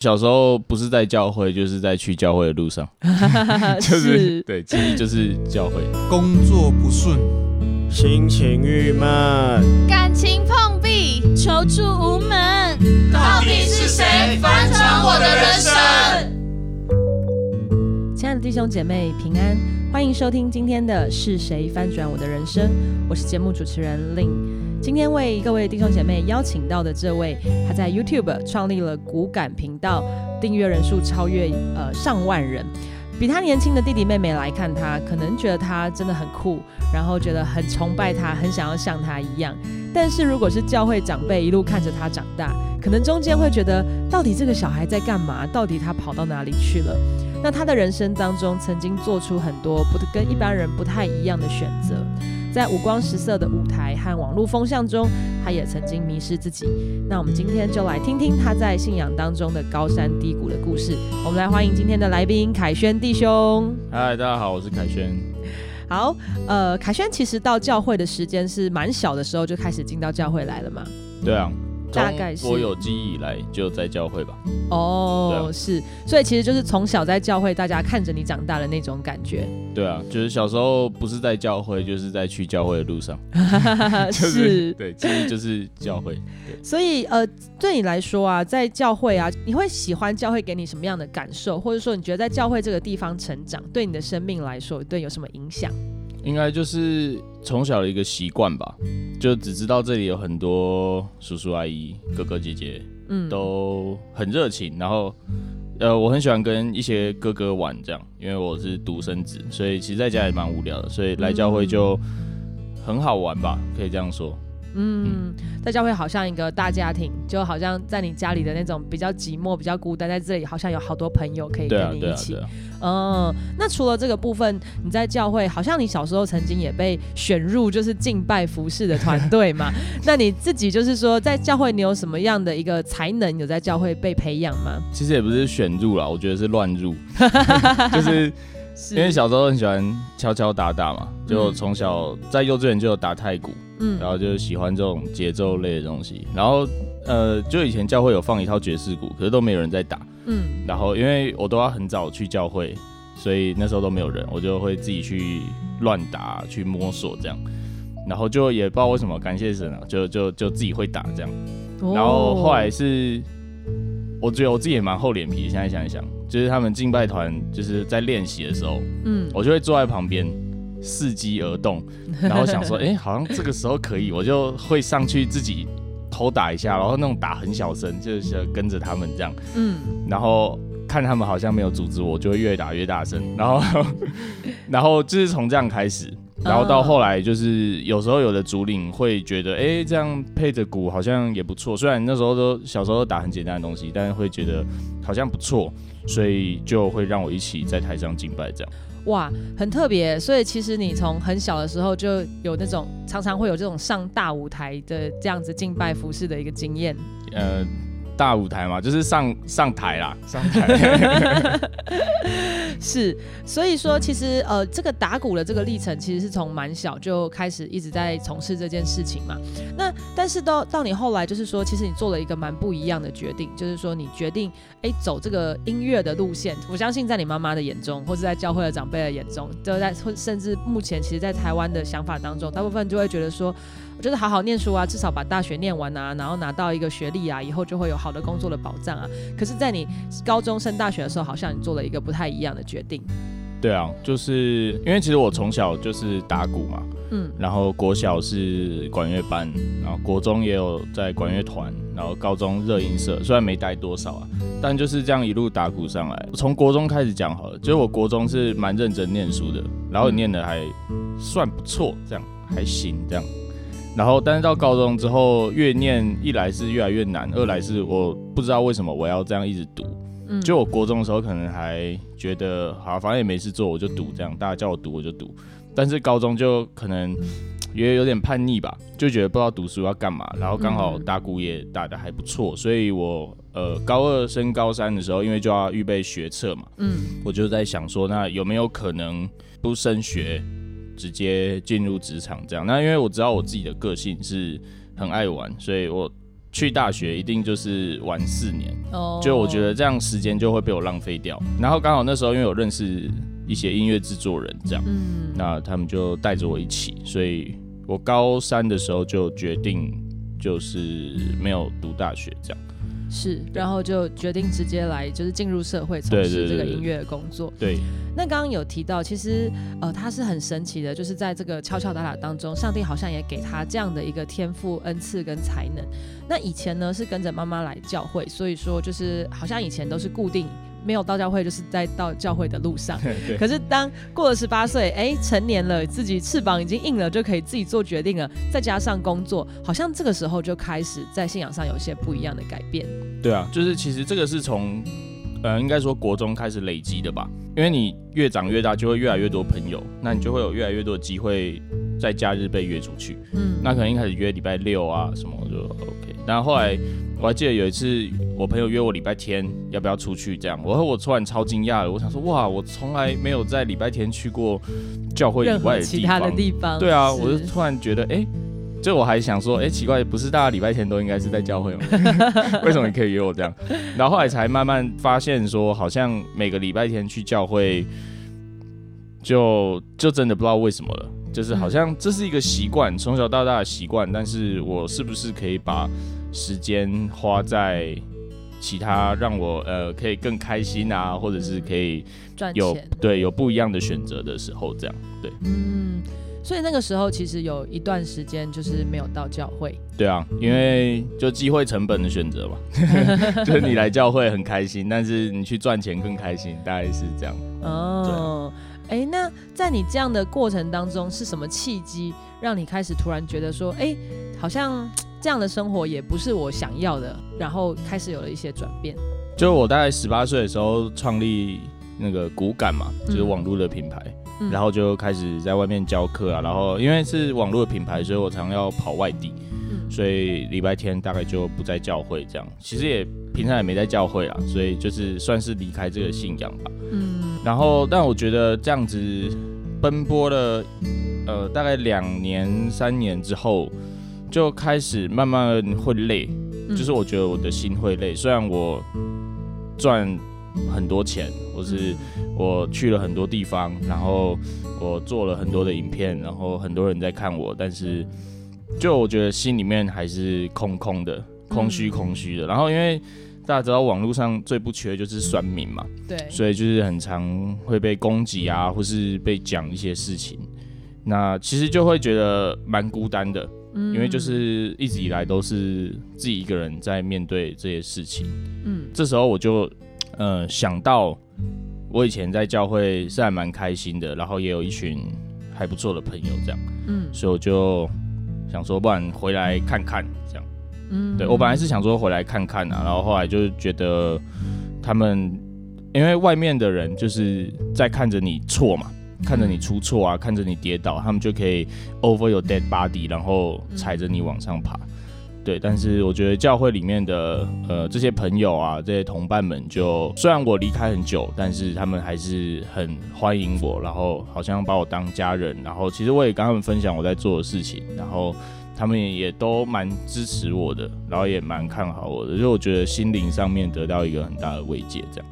小时候不是在教会，就是在去教会的路上，就是对，其实就是教会。工作不顺，心情郁闷，感情碰壁，求助无门，到底是谁翻转我的人生？亲爱的弟兄姐妹平安，欢迎收听今天的是谁翻转我的人生？我是节目主持人 Lin。今天为各位弟兄姐妹邀请到的这位，他在 YouTube 创立了骨感频道，订阅人数超越呃上万人。比他年轻的弟弟妹妹来看他，可能觉得他真的很酷，然后觉得很崇拜他，很想要像他一样。但是如果是教会长辈一路看着他长大，可能中间会觉得，到底这个小孩在干嘛？到底他跑到哪里去了？那他的人生当中，曾经做出很多不跟一般人不太一样的选择。在五光十色的舞台和网络风向中，他也曾经迷失自己。那我们今天就来听听他在信仰当中的高山低谷的故事。我们来欢迎今天的来宾凯轩弟兄。嗨，大家好，我是凯轩。好，呃，凯轩其实到教会的时间是蛮小的时候就开始进到教会来了嘛？对啊。大概是我有记忆以来就在教会吧。哦，是，所以其实就是从小在教会，大家看着你长大的那种感觉。对啊，就是小时候不是在教会，就是在去教会的路上。是，对，其实就是教会。所以呃，对你来说啊，在教会啊，你会喜欢教会给你什么样的感受，或者说你觉得在教会这个地方成长，对你的生命来说，对有什么影响？应该就是从小的一个习惯吧，就只知道这里有很多叔叔阿姨、哥哥姐姐，嗯，都很热情。然后，呃，我很喜欢跟一些哥哥玩，这样，因为我是独生子，所以其实在家也蛮无聊的，所以来教会就很好玩吧，可以这样说。嗯，在教会好像一个大家庭，就好像在你家里的那种比较寂寞、比较孤单，在这里好像有好多朋友可以跟你一起。嗯，那除了这个部分，你在教会好像你小时候曾经也被选入就是敬拜服饰的团队嘛？那你自己就是说在教会你有什么样的一个才能有在教会被培养吗？其实也不是选入了，我觉得是乱入，就是因为小时候很喜欢敲敲打打嘛，就从小在幼稚园就有打太鼓。嗯，然后就是喜欢这种节奏类的东西，然后呃，就以前教会有放一套爵士鼓，可是都没有人在打，嗯，然后因为我都要很早去教会，所以那时候都没有人，我就会自己去乱打，去摸索这样，然后就也不知道为什么，感谢神啊，就就就自己会打这样，然后后来是，我觉得我自己也蛮厚脸皮，现在想一想，就是他们敬拜团就是在练习的时候，嗯，我就会坐在旁边。伺机而动，然后想说，哎，好像这个时候可以，我就会上去自己偷打一下，然后那种打很小声，就是跟着他们这样，嗯，然后看他们好像没有阻止我，就会越打越大声，然后，然后就是从这样开始，然后到后来就是有时候有的主领会觉得，哎，这样配着鼓好像也不错，虽然那时候都小时候打很简单的东西，但是会觉得好像不错，所以就会让我一起在台上敬拜这样。哇，很特别，所以其实你从很小的时候就有那种常常会有这种上大舞台的这样子敬拜服饰的一个经验。呃。大舞台嘛，就是上上台啦，上台。是，所以说其实呃，这个打鼓的这个历程，其实是从蛮小就开始一直在从事这件事情嘛。那但是到到你后来，就是说，其实你做了一个蛮不一样的决定，就是说你决定哎走这个音乐的路线。我相信在你妈妈的眼中，或者在教会的长辈的眼中，都在甚至目前其实，在台湾的想法当中，大部分就会觉得说。我觉得好好念书啊，至少把大学念完啊，然后拿到一个学历啊，以后就会有好的工作的保障啊。可是，在你高中升大学的时候，好像你做了一个不太一样的决定。对啊，就是因为其实我从小就是打鼓嘛，嗯，然后国小是管乐班，然后国中也有在管乐团，然后高中热音社，虽然没带多少啊，但就是这样一路打鼓上来。从国中开始讲好了，就是我国中是蛮认真念书的，然后念的还算不错，这样还行这样。然后，但是到高中之后，越念一来是越来越难，二来是我不知道为什么我要这样一直读。嗯，就我国中的时候可能还觉得好，反正也没事做，我就读这样，大家叫我读我就读。但是高中就可能也有点叛逆吧，就觉得不知道读书要干嘛。然后刚好大鼓也打得还不错，所以我呃高二升高三的时候，因为就要预备学测嘛，嗯，我就在想说，那有没有可能不升学？直接进入职场这样，那因为我知道我自己的个性是很爱玩，所以我去大学一定就是玩四年，就我觉得这样时间就会被我浪费掉。然后刚好那时候因为我认识一些音乐制作人，这样，嗯，那他们就带着我一起，所以我高三的时候就决定就是没有读大学这样。是，然后就决定直接来，就是进入社会从事这个音乐工作。对，那刚刚有提到，其实呃，他是很神奇的，就是在这个敲敲打打当中，上帝好像也给他这样的一个天赋、恩赐跟才能。那以前呢是跟着妈妈来教会，所以说就是好像以前都是固定。没有到教会，就是在到教会的路上。可是当过了十八岁，哎，成年了，自己翅膀已经硬了，就可以自己做决定了。再加上工作，好像这个时候就开始在信仰上有一些不一样的改变。对啊，就是其实这个是从，呃，应该说国中开始累积的吧。因为你越长越大，就会越来越多朋友，那你就会有越来越多的机会在假日被约出去。嗯，那可能一开始约礼拜六啊什么就 OK，然后后来。我还记得有一次，我朋友约我礼拜天要不要出去，这样，我和我突然超惊讶了，我想说，哇，我从来没有在礼拜天去过教会以外的其他的地方。对啊，我就突然觉得，哎，就我还想说，哎，奇怪，不是大家礼拜天都应该是在教会吗？为什么你可以约我这样？然后后来才慢慢发现，说好像每个礼拜天去教会，就就真的不知道为什么了，就是好像这是一个习惯，从小到大的习惯，但是我是不是可以把时间花在其他让我呃可以更开心啊，或者是可以有对有不一样的选择的时候，这样对。嗯，所以那个时候其实有一段时间就是没有到教会。对啊，因为就机会成本的选择嘛，就是你来教会很开心，但是你去赚钱更开心，大概是这样。哦，哎，那在你这样的过程当中，是什么契机让你开始突然觉得说，哎，好像。这样的生活也不是我想要的，然后开始有了一些转变。就我大概十八岁的时候创立那个骨感嘛，就是网络的品牌，然后就开始在外面教课啊。然后因为是网络的品牌，所以我常要跑外地，所以礼拜天大概就不在教会这样。其实也平常也没在教会啊，所以就是算是离开这个信仰吧。嗯。然后，但我觉得这样子奔波了呃大概两年三年之后。就开始慢慢会累，就是我觉得我的心会累。虽然我赚很多钱，或是我去了很多地方，然后我做了很多的影片，然后很多人在看我，但是就我觉得心里面还是空空的，空虚空虚的。然后因为大家知道网络上最不缺就是酸民嘛，对，所以就是很常会被攻击啊，或是被讲一些事情，那其实就会觉得蛮孤单的。因为就是一直以来都是自己一个人在面对这些事情，嗯，这时候我就，呃，想到我以前在教会是还蛮开心的，然后也有一群还不错的朋友这样，嗯，所以我就想说，不然回来看看这样，嗯，对我本来是想说回来看看啊，然后后来就觉得他们因为外面的人就是在看着你错嘛。看着你出错啊，看着你跌倒，他们就可以 over your dead body，然后踩着你往上爬。对，但是我觉得教会里面的呃这些朋友啊，这些同伴们，就虽然我离开很久，但是他们还是很欢迎我，然后好像把我当家人。然后其实我也跟他们分享我在做的事情，然后他们也都蛮支持我的，然后也蛮看好我的，就我觉得心灵上面得到一个很大的慰藉。这样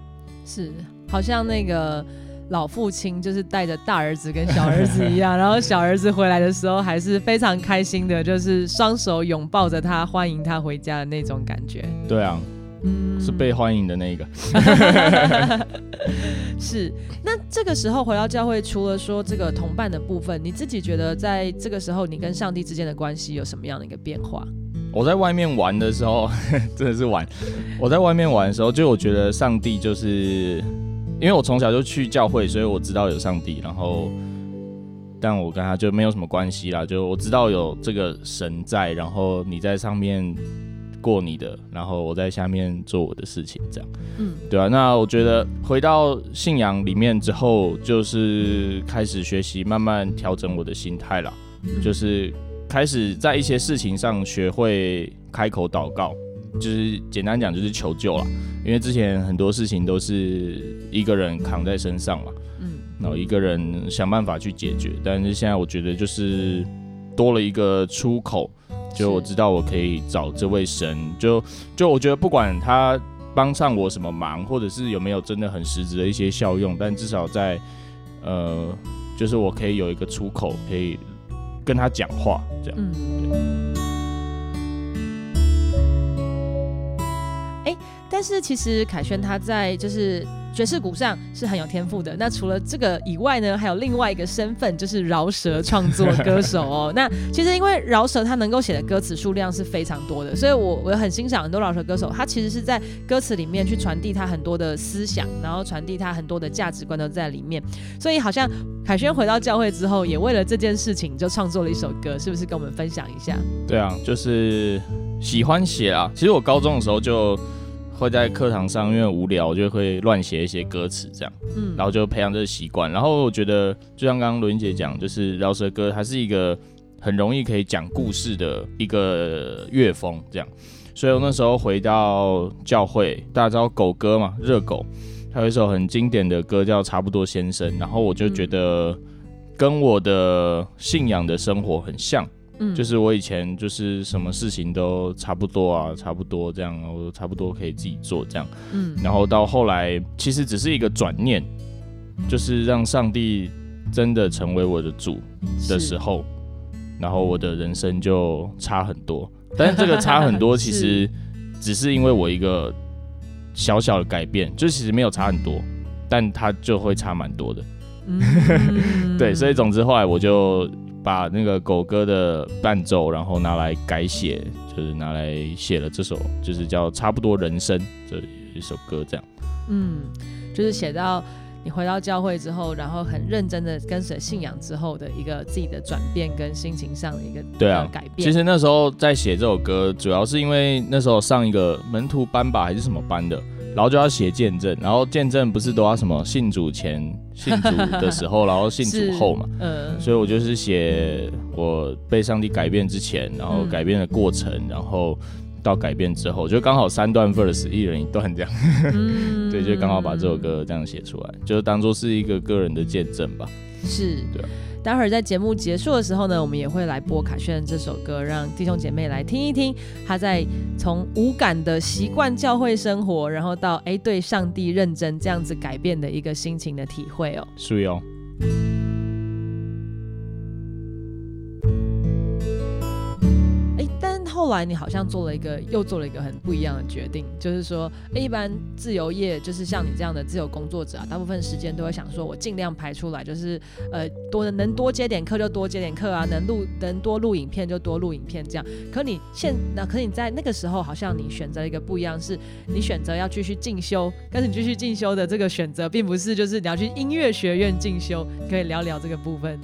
是，好像那个。老父亲就是带着大儿子跟小儿子一样，然后小儿子回来的时候还是非常开心的，就是双手拥抱着他，欢迎他回家的那种感觉。对啊，嗯，是被欢迎的那个。是。那这个时候回到教会，除了说这个同伴的部分，你自己觉得在这个时候你跟上帝之间的关系有什么样的一个变化？我在外面玩的时候，真的是玩。我在外面玩的时候，就我觉得上帝就是。因为我从小就去教会，所以我知道有上帝。然后，但我跟他就没有什么关系啦。就我知道有这个神在，然后你在上面过你的，然后我在下面做我的事情，这样。嗯，对啊。那我觉得回到信仰里面之后，就是开始学习，慢慢调整我的心态了。就是开始在一些事情上学会开口祷告。就是简单讲，就是求救了，因为之前很多事情都是一个人扛在身上嘛，嗯，然后一个人想办法去解决，但是现在我觉得就是多了一个出口，就我知道我可以找这位神，就就我觉得不管他帮上我什么忙，或者是有没有真的很实质的一些效用，但至少在呃，就是我可以有一个出口，可以跟他讲话，这样。嗯，对。哎，但是其实凯旋他在就是。爵士鼓上是很有天赋的。那除了这个以外呢，还有另外一个身份，就是饶舌创作歌手哦。那其实因为饶舌他能够写的歌词数量是非常多的，所以我我很欣赏很多饶舌歌手，他其实是在歌词里面去传递他很多的思想，然后传递他很多的价值观都在里面。所以好像凯旋回到教会之后，也为了这件事情就创作了一首歌，是不是跟我们分享一下？对啊，就是喜欢写啊。其实我高中的时候就。会在课堂上，因为无聊就会乱写一些歌词，这样，嗯，然后就培养这个习惯。然后我觉得，就像刚刚罗英姐讲，就是饶舌歌，它是一个很容易可以讲故事的一个乐风，这样。所以我那时候回到教会，大家知道狗哥嘛，热狗，他有一首很经典的歌叫《差不多先生》，然后我就觉得跟我的信仰的生活很像。就是我以前就是什么事情都差不多啊，差不多这样，我差不多可以自己做这样。嗯，然后到后来，其实只是一个转念，就是让上帝真的成为我的主的时候，然后我的人生就差很多。但是这个差很多，其实只是因为我一个小小的改变，就其实没有差很多，但它就会差蛮多的。对，所以总之后来我就。把那个狗哥的伴奏，然后拿来改写，就是拿来写了这首，就是叫《差不多人生》这一首歌，这样。嗯，就是写到你回到教会之后，然后很认真的跟随信仰之后的一个自己的转变跟心情上的一个对啊改变。其实那时候在写这首歌，主要是因为那时候上一个门徒班吧，还是什么班的。然后就要写见证，然后见证不是都要什么信主前、信主的时候，然后信主后嘛？嗯，所以我就是写我被上帝改变之前，然后改变的过程，然后到改变之后，就刚好三段 verse，一人一段这样。对，就刚好把这首歌这样写出来，就当做是一个个人的见证吧。是，对。待会儿在节目结束的时候呢，我们也会来播凯旋这首歌，让弟兄姐妹来听一听他在从无感的习惯教会生活，然后到哎对上帝认真这样子改变的一个心情的体会哦。是哦。后来你好像做了一个，又做了一个很不一样的决定，就是说，一般自由业就是像你这样的自由工作者啊，大部分时间都会想说，我尽量排出来，就是呃多能多接点课就多接点课啊，能录能多录影片就多录影片这样。可你现那可你在那个时候，好像你选择一个不一样，是你选择要继续进修，但是你继续进修的这个选择，并不是就是你要去音乐学院进修，可以聊聊这个部分。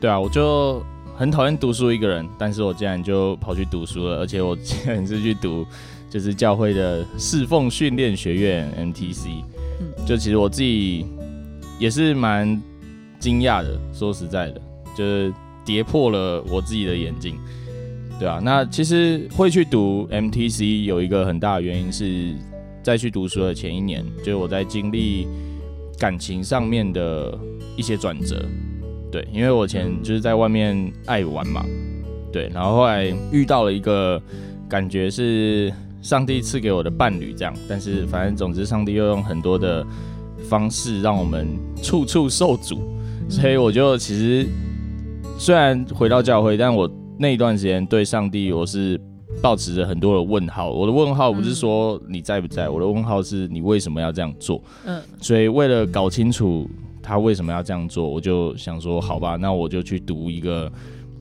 对啊，我就。很讨厌读书一个人，但是我竟然就跑去读书了，而且我竟然是去读，就是教会的侍奉训练学院 MTC。嗯，就其实我自己也是蛮惊讶的，说实在的，就是跌破了我自己的眼镜。对啊，那其实会去读 MTC 有一个很大的原因是在去读书的前一年，就是我在经历感情上面的一些转折。对，因为我以前就是在外面爱玩嘛，对，然后后来遇到了一个感觉是上帝赐给我的伴侣这样，但是反正总之上帝又用很多的方式让我们处处受阻，所以我就其实虽然回到教会，但我那一段时间对上帝我是保持着很多的问号。我的问号不是说你在不在，我的问号是你为什么要这样做？嗯，所以为了搞清楚。他为什么要这样做？我就想说，好吧，那我就去读一个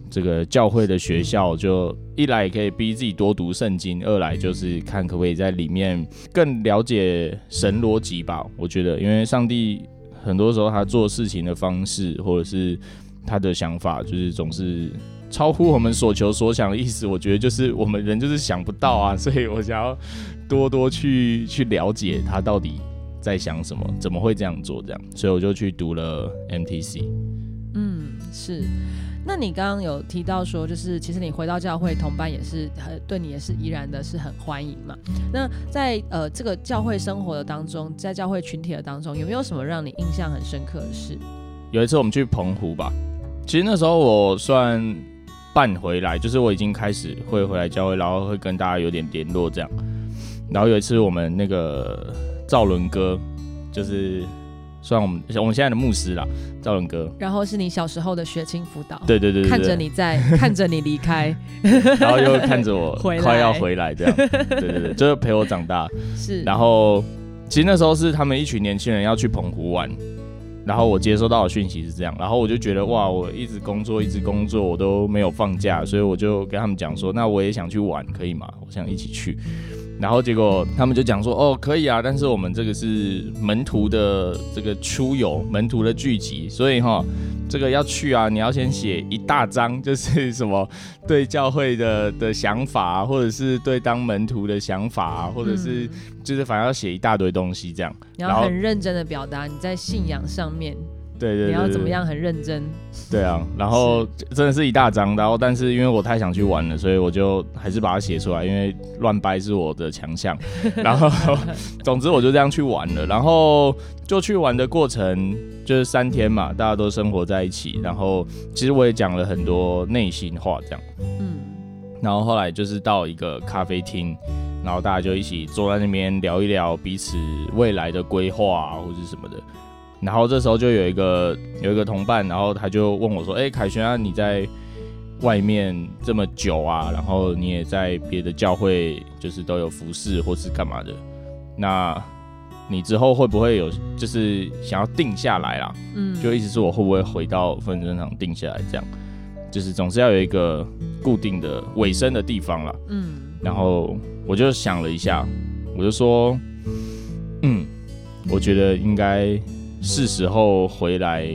这个教会的学校，就一来也可以逼自己多读圣经，二来就是看可不可以在里面更了解神逻辑吧。我觉得，因为上帝很多时候他做事情的方式，或者是他的想法，就是总是超乎我们所求所想的意思。我觉得就是我们人就是想不到啊，所以我想要多多去去了解他到底。在想什么？怎么会这样做？这样，所以我就去读了 MTC。嗯，是。那你刚刚有提到说，就是其实你回到教会同伴也是很对你也是依然的是很欢迎嘛。那在呃这个教会生活的当中，在教会群体的当中，有没有什么让你印象很深刻的事？有一次我们去澎湖吧，其实那时候我算。半回来，就是我已经开始会回来教会，然后会跟大家有点联络这样。然后有一次我们那个赵伦哥，就是算我们我们现在的牧师啦，赵伦哥。然后是你小时候的学青辅导。对对对，看着你在，看着你离开，然后又看着我快要回来这样。对对对，就是陪我长大。是。然后其实那时候是他们一群年轻人要去澎湖玩。然后我接收到的讯息是这样，然后我就觉得哇，我一直工作，一直工作，我都没有放假，所以我就跟他们讲说，那我也想去玩，可以吗？我想一起去。然后结果他们就讲说，哦，可以啊，但是我们这个是门徒的这个出游，门徒的聚集，所以哈，这个要去啊，你要先写一大张，就是什么对教会的的想法，或者是对当门徒的想法，或者是就是反正要写一大堆东西这样，然后很认真的表达你在信仰上面。对对，你要怎么样很认真？对啊，然后真的是一大张，然后但是因为我太想去玩了，所以我就还是把它写出来，因为乱掰是我的强项。然后总之我就这样去玩了，然后就去玩的过程就是三天嘛，大家都生活在一起，然后其实我也讲了很多内心话，这样。嗯。然后后来就是到一个咖啡厅，然后大家就一起坐在那边聊一聊彼此未来的规划啊，或者什么的。然后这时候就有一个有一个同伴，然后他就问我说：“哎，凯旋啊，你在外面这么久啊，然后你也在别的教会，就是都有服侍或是干嘛的？那你之后会不会有就是想要定下来啦？嗯，就意思是我会不会回到分身场定下来？这样就是总是要有一个固定的尾声的地方了。嗯，然后我就想了一下，我就说：嗯，我觉得应该。”是时候回来，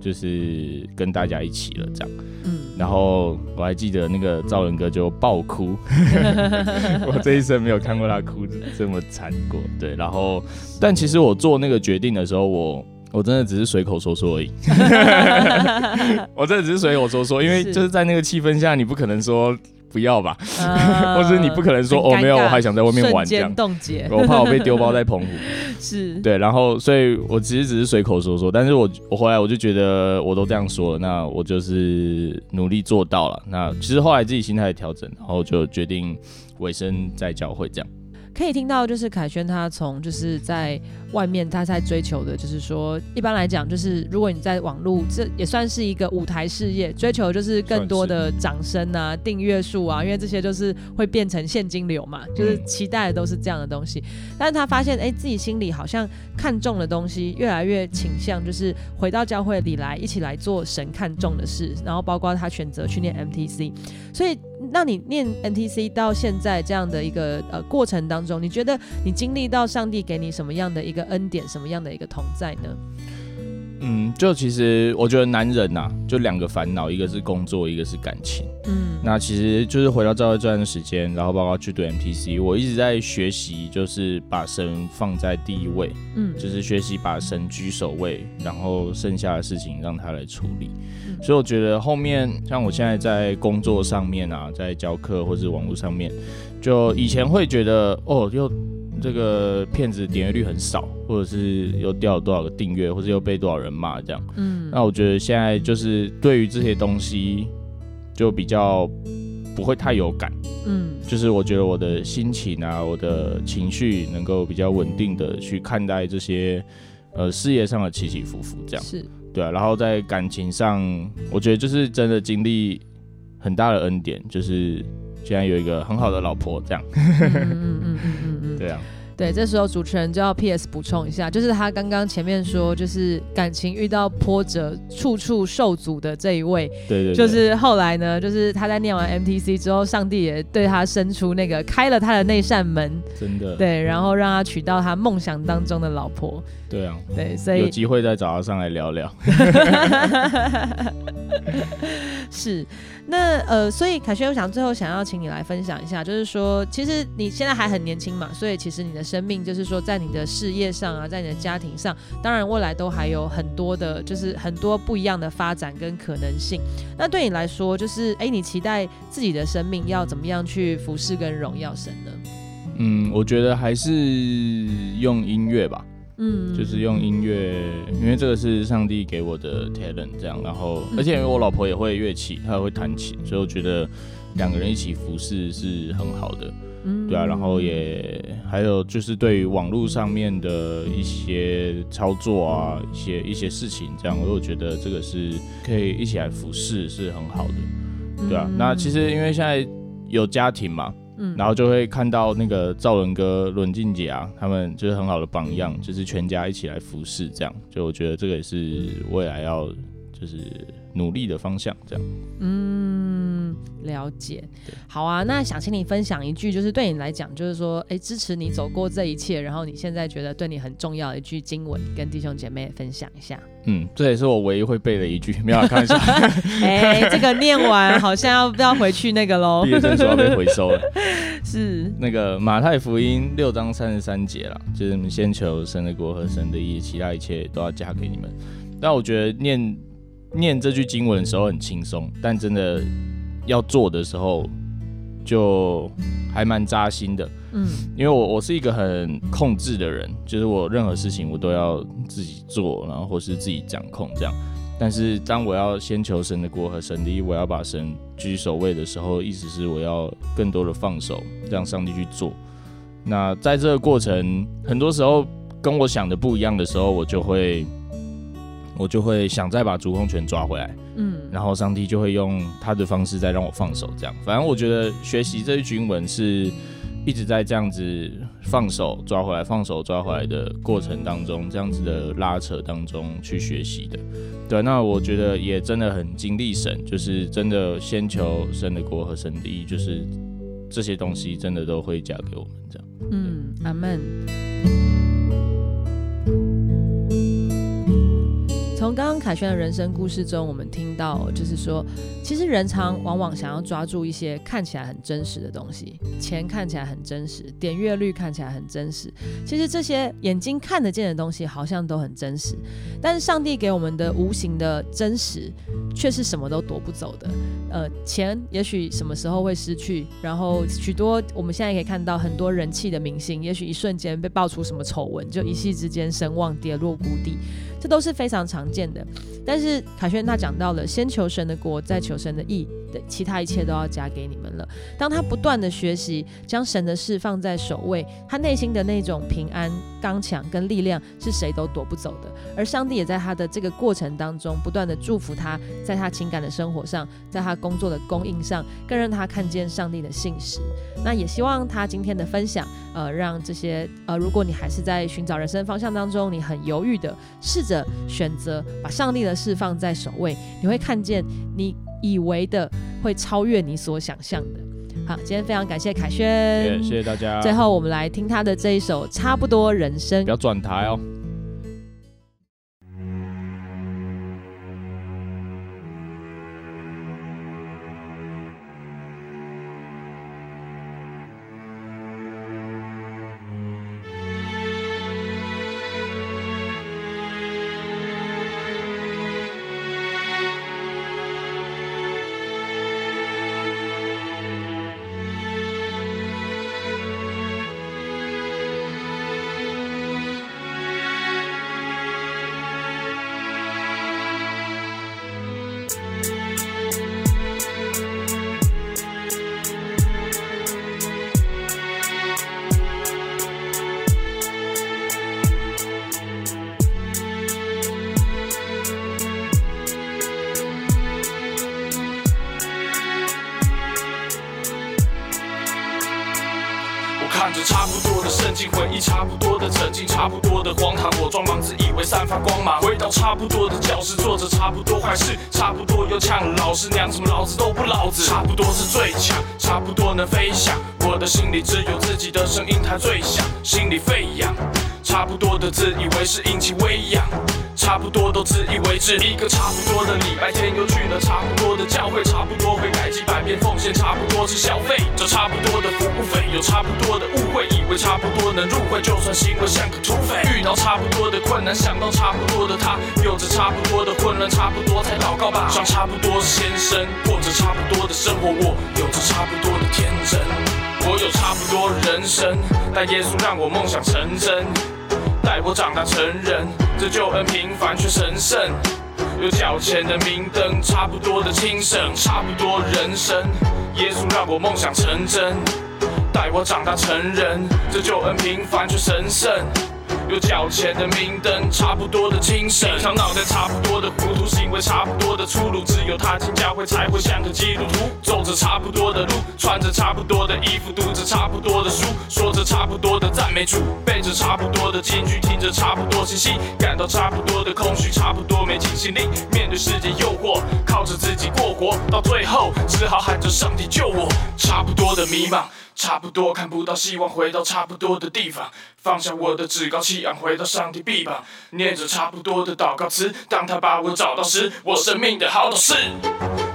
就是跟大家一起了，这样。嗯。然后我还记得那个赵文哥就爆哭，我这一生没有看过他哭这么惨过。对。然后，但其实我做那个决定的时候，我我真的只是随口说说而已。我真的只是随口说说，因为就是在那个气氛下，你不可能说。不要吧，或者你不可能说哦，没有，我还想在外面玩这样。冻结，我怕我被丢包在澎湖。是，对，然后所以，我其实只是随口说说，但是我我回来我就觉得我都这样说了，那我就是努力做到了。那其实后来自己心态调整，然后就决定尾声在教会这样。可以听到，就是凯旋他从就是在外面他在追求的，就是说一般来讲，就是如果你在网络，这也算是一个舞台事业，追求就是更多的掌声啊、订阅数啊，因为这些就是会变成现金流嘛，就是期待的都是这样的东西。但是他发现，哎，自己心里好像看重的东西越来越倾向，就是回到教会里来，一起来做神看重的事，然后包括他选择去念 MTC，所以。那你念 NTC 到现在这样的一个呃过程当中，你觉得你经历到上帝给你什么样的一个恩典，什么样的一个同在呢？嗯，就其实我觉得男人呐，就两个烦恼，一个是工作，一个是感情。嗯，那其实就是回到教会这段时间，然后包括去读 MTC，我一直在学习，就是把神放在第一位。嗯，就是学习把神居首位，然后剩下的事情让他来处理。所以我觉得后面像我现在在工作上面啊，在教课或是网络上面，就以前会觉得哦，又。这个片子点阅率很少，或者是又掉了多少个订阅，或者又被多少人骂这样。嗯，那我觉得现在就是对于这些东西就比较不会太有感。嗯，就是我觉得我的心情啊，我的情绪能够比较稳定的去看待这些呃事业上的起起伏伏这样。是，对啊。然后在感情上，我觉得就是真的经历很大的恩典，就是现在有一个很好的老婆这样。嗯嗯嗯嗯嗯嗯，对啊。对，这时候主持人就要 P.S. 补充一下，就是他刚刚前面说，就是感情遇到波折，处处受阻的这一位，对对，就是后来呢，就是他在念完 M.T.C. 之后，上帝也对他伸出那个开了他的那扇门，真的，对，然后让他娶到他梦想当中的老婆。对啊，对，所以有机会再找他上来聊聊。是。那呃，所以凯旋，我想最后想要请你来分享一下，就是说，其实你现在还很年轻嘛，所以其实你的生命就是说，在你的事业上啊，在你的家庭上，当然未来都还有很多的，就是很多不一样的发展跟可能性。那对你来说，就是哎，你期待自己的生命要怎么样去服侍跟荣耀神呢？嗯，我觉得还是用音乐吧。嗯，就是用音乐，因为这个是上帝给我的 talent，这样，然后而且因为我老婆也会乐器，她也会弹琴，所以我觉得两个人一起服侍是很好的。对啊，然后也还有就是对于网络上面的一些操作啊，一些一些事情，这样我又觉得这个是可以一起来服侍，是很好的。对啊，那其实因为现在有家庭嘛，嗯，然后就会看到那个赵伦哥、伦静姐啊，他们就是很好的榜样，就是全家一起来服侍，这样，就我觉得这个也是未来要就是努力的方向，这样。嗯。了解，好啊，那想请你分享一句，就是对你来讲，就是说，哎，支持你走过这一切，然后你现在觉得对你很重要的一句经文，跟弟兄姐妹分享一下。嗯，这也是我唯一会背的一句，没有看一下。哎，这个念完好像要要回去那个喽，毕业证书要被回收了。是那个马太福音六章三十三节了，就是你们先求神的国和神的义，其他一切都要加给你们。但我觉得念念这句经文的时候很轻松，但真的。要做的时候，就还蛮扎心的。嗯，因为我我是一个很控制的人，就是我任何事情我都要自己做，然后或是自己掌控这样。但是当我要先求神的国和神的义，我要把神居首位的时候，意思是我要更多的放手，让上帝去做。那在这个过程，很多时候跟我想的不一样的时候，我就会我就会想再把主控权抓回来。嗯，然后上帝就会用他的方式再让我放手，这样。反正我觉得学习这些经文是一直在这样子放手抓回来、放手抓回来的过程当中，这样子的拉扯当中去学习的。对，那我觉得也真的很经历神，就是真的先求神的国和神的义，就是这些东西真的都会加给我们这样。嗯，阿门。从刚刚凯旋的人生故事中，我们听到就是说，其实人常往往想要抓住一些看起来很真实的东西，钱看起来很真实，点阅率看起来很真实。其实这些眼睛看得见的东西好像都很真实，但是上帝给我们的无形的真实，却是什么都夺不走的。呃，钱也许什么时候会失去，然后许多我们现在可以看到很多人气的明星，也许一瞬间被爆出什么丑闻，就一夕之间声望跌落谷底。这都是非常常见的，但是凯旋他讲到了，先求神的国，再求神的义，的其他一切都要加给你们了。当他不断的学习，将神的事放在首位，他内心的那种平安、刚强跟力量是谁都夺不走的。而上帝也在他的这个过程当中，不断的祝福他，在他情感的生活上，在他工作的供应上，更让他看见上帝的信实。那也希望他今天的分享，呃，让这些呃，如果你还是在寻找人生方向当中，你很犹豫的，试着。的选择把上帝的事放在首位，你会看见你以为的会超越你所想象的。好，今天非常感谢凯轩，谢谢大家。最后我们来听他的这一首《差不多人生》，不要转台哦。荒唐，我装忙自以为散发光芒。回到差不多的教室，做着差不多坏事，差不多又呛老师娘，什么老子都不老子。差不多是最强，差不多能飞翔。我的心里只有自己的声音，它最响，心里飞扬。差不多的自以为是引起微痒。差不多都自以为是，一个差不多的礼拜天又去了差不多的教会，差不多会改几百遍奉献，差不多是消费，这差不多的服务费，有差不多的误会，以为差不多能入会，就算行为像个土匪，遇到差不多的困难，想到差不多的他，有着差不多的混乱，差不多才祷告吧，上差不多先生，过着差不多的生活，我有着差不多的天真，我有差不多的人生，但耶稣让我梦想成真。待我长大成人，这救恩平凡却神圣。有脚前的明灯，差不多的轻省，差不多人生。耶稣让我梦想成真，待我长大成人，这救恩平凡却神圣。有脚前的明灯，差不多的精神，平常脑袋差不多的糊涂，行为差不多的粗鲁，只有踏进教会才会像个基督徒，走着差不多的路，穿着差不多的衣服，读着差不多的书，说着差不多的赞美主，背着差不多的金句，听着差不多信息，感到差不多的空虚，差不多没尽心力，面对世界诱惑，靠着自己过活，到最后只好喊着上帝救我，差不多的迷茫。差不多看不到希望，回到差不多的地方，放下我的趾高气昂，回到上帝臂膀，念着差不多的祷告词。当他把我找到时，我生命的好导师。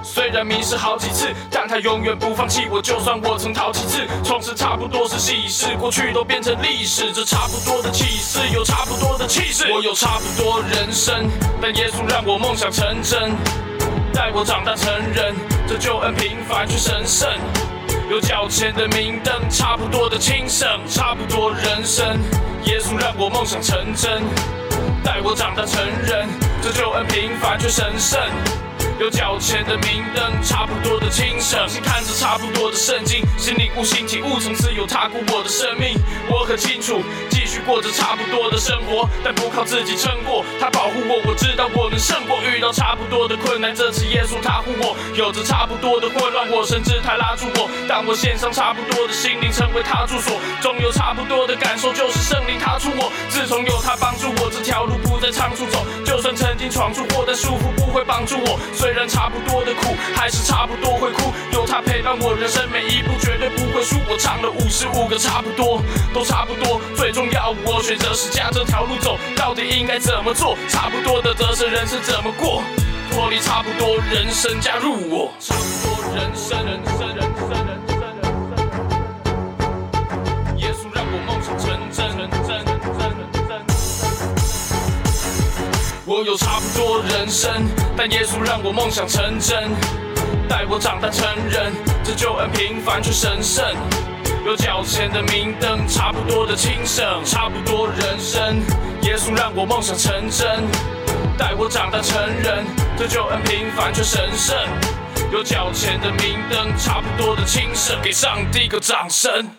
虽然迷失好几次，但他永远不放弃我。就算我曾逃几次，从此差不多是喜事，过去都变成历史。这差不多的气势，有差不多的气势。我有差不多人生，但耶稣让我梦想成真，带我长大成人。这救恩平凡却神圣。有脚前的明灯，差不多的轻省，差不多人生。耶稣让我梦想成真，待我长大成人。这救恩平凡却神圣。有脚前的明灯，差不多的轻省，看着差不多的圣经，心领悟新体悟，从此有踏过我的生命。我很清楚，继续过着差不多的生活，但不靠自己撑过。他保护我，我知道我能胜过。遇到差不多的困难，这次耶稣他护我。有着差不多的混乱，我甚至他拉住我。当我献上差不多的心灵，成为他住所，总有差不多的感受，就是圣灵他出我。自从有他帮助我，这条路不再仓促走。就算曾经闯出祸，但束缚不会绑住我所。虽然差不多的苦，还是差不多会哭。有他陪伴我，人生每一步绝对不会输。我唱了五十五个差不多，都差不多。最重要，我选择是加这条路走，到底应该怎么做？差不多的得失，人生怎么过？脱离差不多人生，加入我。差不多，人生，人生，人生，人生。我有差不多人生，但耶稣让我梦想成真，带我长大成人。这救恩平凡却神圣，有脚前的明灯，差不多的轻省，差不多人生。耶稣让我梦想成真，带我长大成人。这救恩平凡却神圣，有脚前的明灯，差不多的轻省，给上帝个掌声。